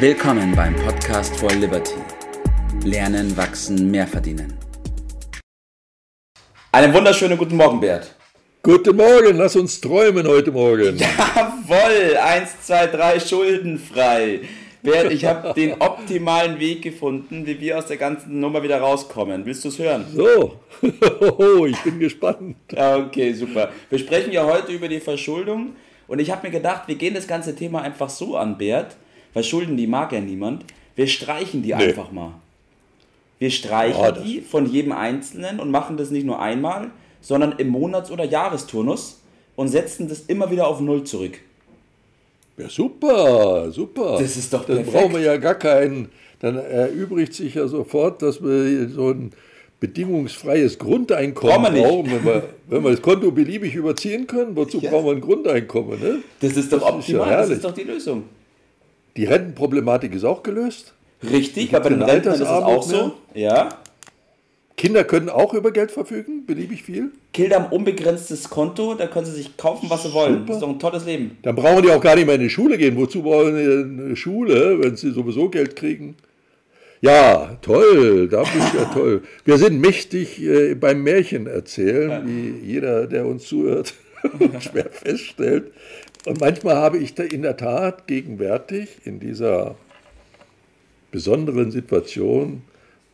Willkommen beim Podcast for Liberty. Lernen, wachsen, mehr verdienen. Einen wunderschönen guten Morgen, Bert. Guten Morgen, lass uns träumen heute Morgen. Jawoll, eins, zwei, drei, schuldenfrei. Bert, ich habe den optimalen Weg gefunden, wie wir aus der ganzen Nummer wieder rauskommen. Willst du es hören? So, ich bin gespannt. Okay, super. Wir sprechen ja heute über die Verschuldung und ich habe mir gedacht, wir gehen das ganze Thema einfach so an, Bert, weil Schulden, die mag ja niemand. Wir streichen die nee. einfach mal. Wir streichen ja, die von jedem Einzelnen und machen das nicht nur einmal, sondern im Monats- oder Jahresturnus und setzen das immer wieder auf Null zurück. Ja, super, super. Das ist doch Dann perfekt. brauchen wir ja gar keinen, dann erübrigt sich ja sofort, dass wir so ein bedingungsfreies Grundeinkommen brauchen, brauchen wenn, wir, wenn wir das Konto beliebig überziehen können. Wozu ja. brauchen wir ein Grundeinkommen? Ne? Das ist doch das optimal, ist ja das ist doch die Lösung. Die Rentenproblematik ist auch gelöst. Richtig, aber bei den Rentnern ist es auch so. Ja. Kinder können auch über Geld verfügen, beliebig viel. Kinder haben unbegrenztes Konto, da können sie sich kaufen, was sie wollen. Super. Das ist doch ein tolles Leben. Dann brauchen die auch gar nicht mehr in die Schule gehen. Wozu brauchen die eine Schule, wenn sie sowieso Geld kriegen? Ja, toll, da bist du ja toll. Wir sind mächtig äh, beim Märchen erzählen, ja. wie jeder, der uns zuhört, schwer feststellt. Und manchmal habe ich da in der Tat gegenwärtig in dieser besonderen Situation,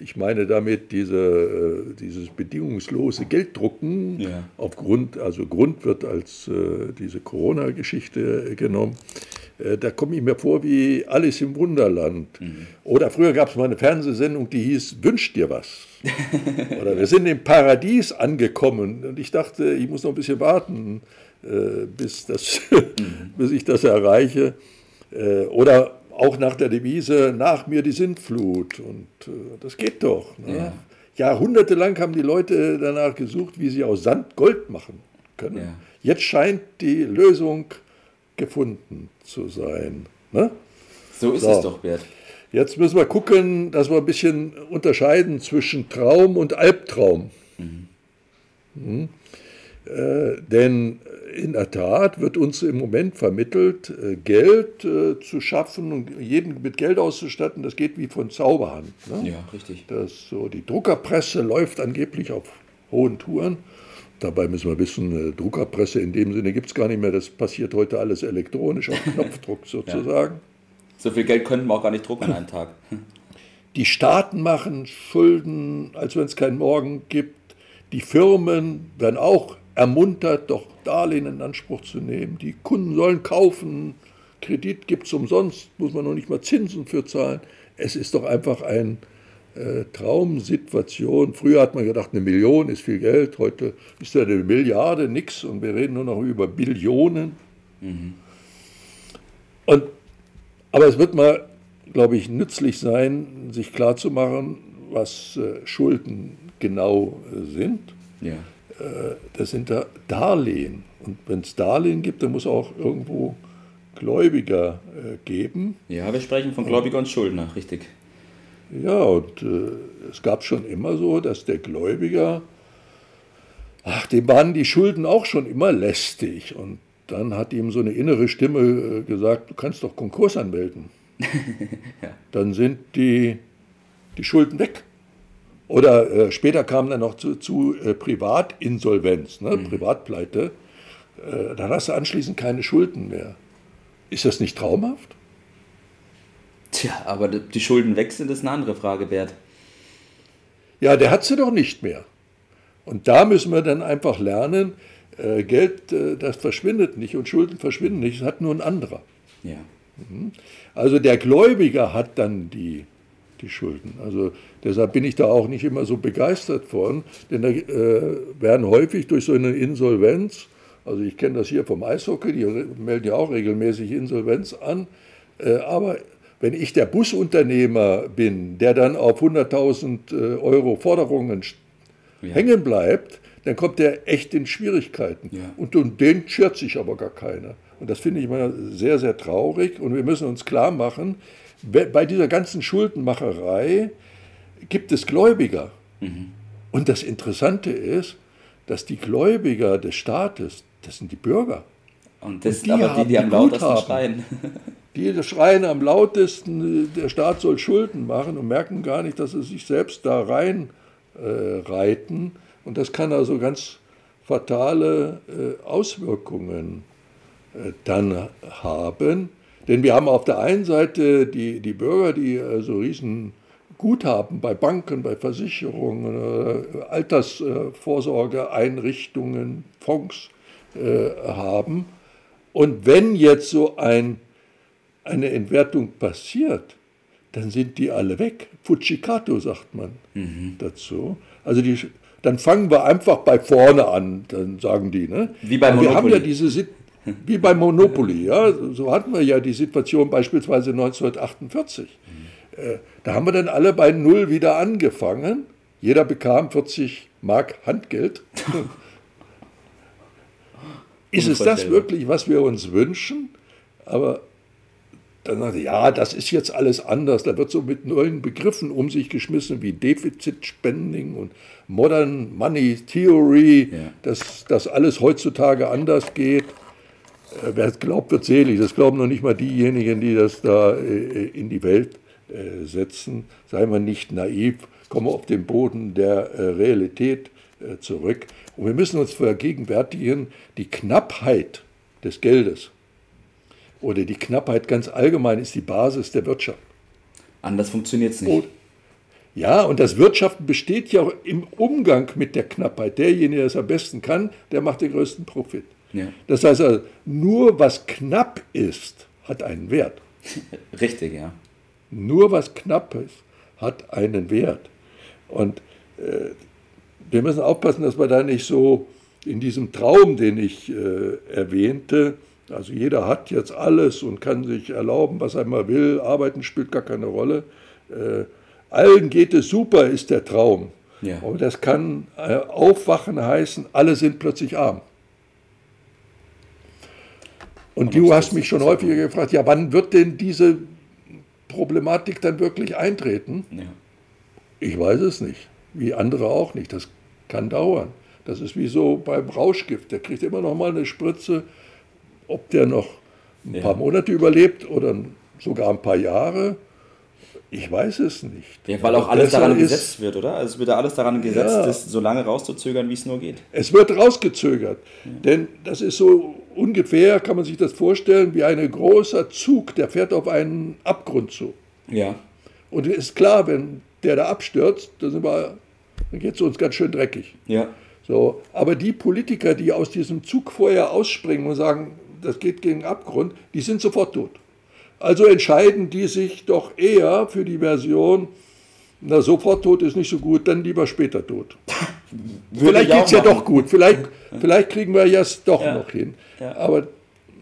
ich meine damit diese, äh, dieses bedingungslose Gelddrucken, ja. aufgrund, also Grund wird als äh, diese Corona-Geschichte genommen, äh, da komme ich mir vor wie Alice im Wunderland. Mhm. Oder früher gab es mal eine Fernsehsendung, die hieß Wünsch dir was. Oder wir sind im Paradies angekommen und ich dachte, ich muss noch ein bisschen warten, bis, das, mhm. bis ich das erreiche. Oder auch nach der Devise, nach mir die Sintflut. Und äh, das geht doch. Ne? Ja. Jahrhundertelang haben die Leute danach gesucht, wie sie aus Sand Gold machen können. Ja. Jetzt scheint die Lösung gefunden zu sein. Ne? So ist so. es doch, Bert. Jetzt müssen wir gucken, dass wir ein bisschen unterscheiden zwischen Traum und Albtraum. Mhm. Mhm. Äh, denn in der Tat wird uns im Moment vermittelt, äh, Geld äh, zu schaffen und jeden mit Geld auszustatten, das geht wie von Zauberhand. Ne? Ja, richtig. Das, so, die Druckerpresse läuft angeblich auf hohen Touren. Dabei müssen wir wissen, Druckerpresse in dem Sinne gibt es gar nicht mehr. Das passiert heute alles elektronisch auf Knopfdruck sozusagen. Ja. So viel Geld könnten wir auch gar nicht drucken an einem Tag. Die Staaten machen Schulden, als wenn es keinen Morgen gibt. Die Firmen werden auch ermuntert, doch Darlehen in Anspruch zu nehmen. Die Kunden sollen kaufen, Kredit gibt es umsonst, muss man noch nicht mal Zinsen für zahlen. Es ist doch einfach eine äh, Traumsituation. Früher hat man gedacht, eine Million ist viel Geld, heute ist ja eine Milliarde nichts und wir reden nur noch über Billionen. Mhm. Und, aber es wird mal, glaube ich, nützlich sein, sich klarzumachen, was äh, Schulden genau äh, sind. Ja. Das sind da Darlehen. Und wenn es Darlehen gibt, dann muss auch irgendwo Gläubiger geben. Ja, wir sprechen von Gläubiger und Schuldner, richtig. Ja, und äh, es gab schon immer so, dass der Gläubiger, ach, dem waren die Schulden auch schon immer lästig. Und dann hat ihm so eine innere Stimme äh, gesagt, du kannst doch Konkurs anmelden. ja. Dann sind die, die Schulden weg. Oder äh, später kam dann noch zu, zu äh, Privatinsolvenz, ne? Mhm. Privatpleite. Äh, dann hast du anschließend keine Schulden mehr. Ist das nicht traumhaft? Tja, aber die Schulden weg sind, ist eine andere Frage wert. Ja, der hat sie doch nicht mehr. Und da müssen wir dann einfach lernen, äh, Geld, äh, das verschwindet nicht und Schulden verschwinden nicht, das hat nur ein anderer. Ja. Mhm. Also der Gläubiger hat dann die die Schulden. Also deshalb bin ich da auch nicht immer so begeistert von, denn da äh, werden häufig durch so eine Insolvenz, also ich kenne das hier vom Eishockey, die melden ja auch regelmäßig Insolvenz an, äh, aber wenn ich der Busunternehmer bin, der dann auf 100.000 äh, Euro Forderungen ja. hängen bleibt, dann kommt der echt in Schwierigkeiten. Ja. Und um den schert sich aber gar keiner. Und das finde ich immer sehr, sehr traurig. Und wir müssen uns klar machen, bei dieser ganzen Schuldenmacherei gibt es Gläubiger. Mhm. Und das Interessante ist, dass die Gläubiger des Staates, das sind die Bürger. Und das sind aber die, die am lautesten schreien. Die schreien am lautesten, der Staat soll Schulden machen und merken gar nicht, dass sie sich selbst da rein äh, reiten. Und das kann also ganz fatale äh, Auswirkungen äh, dann haben. Denn wir haben auf der einen Seite die, die Bürger, die also riesen Guthaben bei Banken, bei Versicherungen, äh, Altersvorsorgeeinrichtungen, Fonds äh, haben. Und wenn jetzt so ein, eine Entwertung passiert, dann sind die alle weg. Fujikato sagt man mhm. dazu. Also die, dann fangen wir einfach bei vorne an, dann sagen die. Ne? Wie bei Monopoly. Wir haben ja diese wie bei Monopoly, ja. So hatten wir ja die Situation beispielsweise 1948. Mhm. Äh, da haben wir dann alle bei Null wieder angefangen. Jeder bekam 40 Mark Handgeld. ist es das wirklich, was wir uns wünschen? Aber dann sagte ja, das ist jetzt alles anders. Da wird so mit neuen Begriffen um sich geschmissen wie Defizit Spending und Modern Money Theory, ja. dass das alles heutzutage anders geht. Äh, wer es glaubt, wird selig. Das glauben noch nicht mal diejenigen, die das da äh, in die Welt äh, setzen. Sei man nicht naiv, komme auf den Boden der Realität zurück. Und wir müssen uns vergegenwärtigen, die Knappheit des Geldes oder die Knappheit ganz allgemein ist die Basis der Wirtschaft. Anders funktioniert es nicht. Und, ja, und das Wirtschaften besteht ja auch im Umgang mit der Knappheit. Derjenige, der es am besten kann, der macht den größten Profit. Ja. Das heißt also, nur was knapp ist, hat einen Wert. Richtig, ja. Nur was knapp ist, hat einen Wert. Und äh, wir müssen aufpassen, dass wir da nicht so in diesem Traum, den ich äh, erwähnte, also jeder hat jetzt alles und kann sich erlauben, was er immer will, arbeiten spielt gar keine Rolle. Äh, allen geht es super, ist der Traum. Ja. Aber das kann äh, aufwachen heißen, alle sind plötzlich arm. Und du hast mich schon häufiger gefragt, ja, wann wird denn diese Problematik dann wirklich eintreten? Ja. Ich weiß es nicht, wie andere auch nicht. Das kann dauern. Das ist wie so beim Rauschgift. Der kriegt immer noch mal eine Spritze ob der noch ein ja. paar Monate überlebt oder sogar ein paar Jahre, ich weiß es nicht. Ja, weil auch alles daran gesetzt wird, oder? Also es wird ja alles daran gesetzt, ja, das so lange rauszuzögern, wie es nur geht. Es wird rausgezögert. Ja. Denn das ist so ungefähr, kann man sich das vorstellen, wie ein großer Zug, der fährt auf einen Abgrund zu. Ja. Und ist klar, wenn der da abstürzt, dann, dann geht es uns ganz schön dreckig. Ja. So, aber die Politiker, die aus diesem Zug vorher ausspringen und sagen, das geht gegen Abgrund, die sind sofort tot. Also entscheiden die sich doch eher für die Version, na, sofort tot ist nicht so gut, dann lieber später tot. vielleicht geht es ja doch gut, vielleicht, vielleicht kriegen wir es doch ja. noch hin. Ja. Aber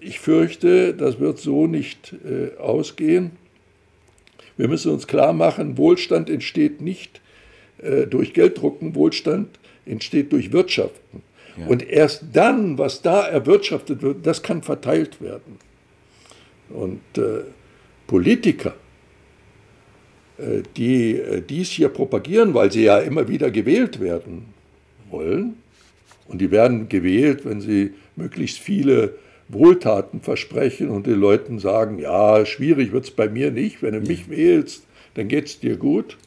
ich fürchte, das wird so nicht äh, ausgehen. Wir müssen uns klar machen, Wohlstand entsteht nicht äh, durch Gelddrucken, Wohlstand entsteht durch Wirtschaften. Ja. Und erst dann, was da erwirtschaftet wird, das kann verteilt werden. Und äh, Politiker, äh, die äh, dies hier propagieren, weil sie ja immer wieder gewählt werden wollen, und die werden gewählt, wenn sie möglichst viele Wohltaten versprechen und den Leuten sagen, ja, schwierig wird es bei mir nicht, wenn du mich wählst, dann geht es dir gut.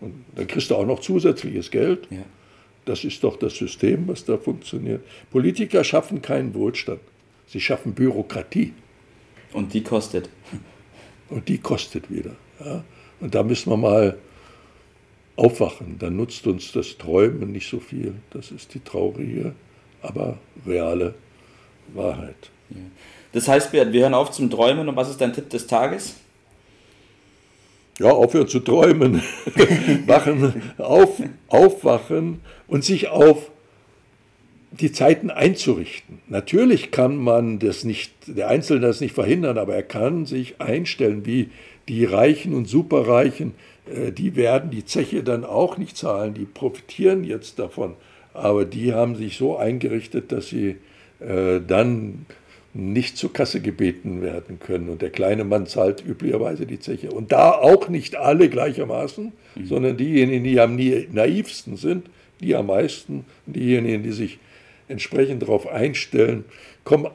Und dann kriegst du auch noch zusätzliches Geld. Ja. Das ist doch das System, was da funktioniert. Politiker schaffen keinen Wohlstand. Sie schaffen Bürokratie. Und die kostet. Und die kostet wieder. Ja. Und da müssen wir mal aufwachen. Dann nutzt uns das Träumen nicht so viel. Das ist die traurige, aber reale Wahrheit. Das heißt, wir hören auf zum Träumen. Und was ist dein Tipp des Tages? Ja, aufhören zu träumen, wachen, auf, aufwachen und sich auf die Zeiten einzurichten. Natürlich kann man das nicht, der Einzelne das nicht verhindern, aber er kann sich einstellen, wie die Reichen und Superreichen, äh, die werden die Zeche dann auch nicht zahlen, die profitieren jetzt davon. Aber die haben sich so eingerichtet, dass sie äh, dann nicht zur Kasse gebeten werden können. Und der kleine Mann zahlt üblicherweise die Zeche. Und da auch nicht alle gleichermaßen, mhm. sondern diejenigen, die am naivsten sind, die am meisten, diejenigen, die sich entsprechend darauf einstellen, kommen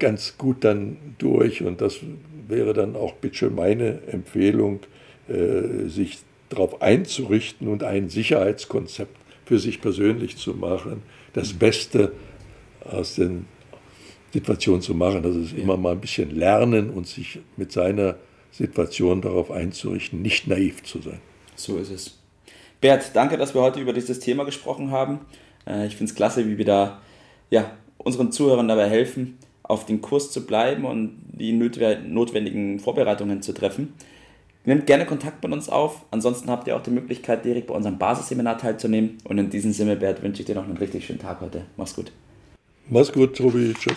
ganz gut dann durch. Und das wäre dann auch bitte meine Empfehlung, äh, sich darauf einzurichten und ein Sicherheitskonzept für sich persönlich zu machen, das Beste aus den Situationen zu machen. Das ist immer mal ein bisschen lernen und sich mit seiner Situation darauf einzurichten, nicht naiv zu sein. So ist es. Bert, danke, dass wir heute über dieses Thema gesprochen haben. Äh, ich finde es klasse, wie wir da ja, unseren Zuhörern dabei helfen, auf den Kurs zu bleiben und die notwendigen Vorbereitungen zu treffen. Nehmt gerne Kontakt mit uns auf. Ansonsten habt ihr auch die Möglichkeit, direkt bei unserem Basisseminar teilzunehmen. Und in diesem Sinne, Bert, wünsche ich dir noch einen richtig schönen Tag heute. Mach's gut. Mach's gut, Tobi. Tschüss.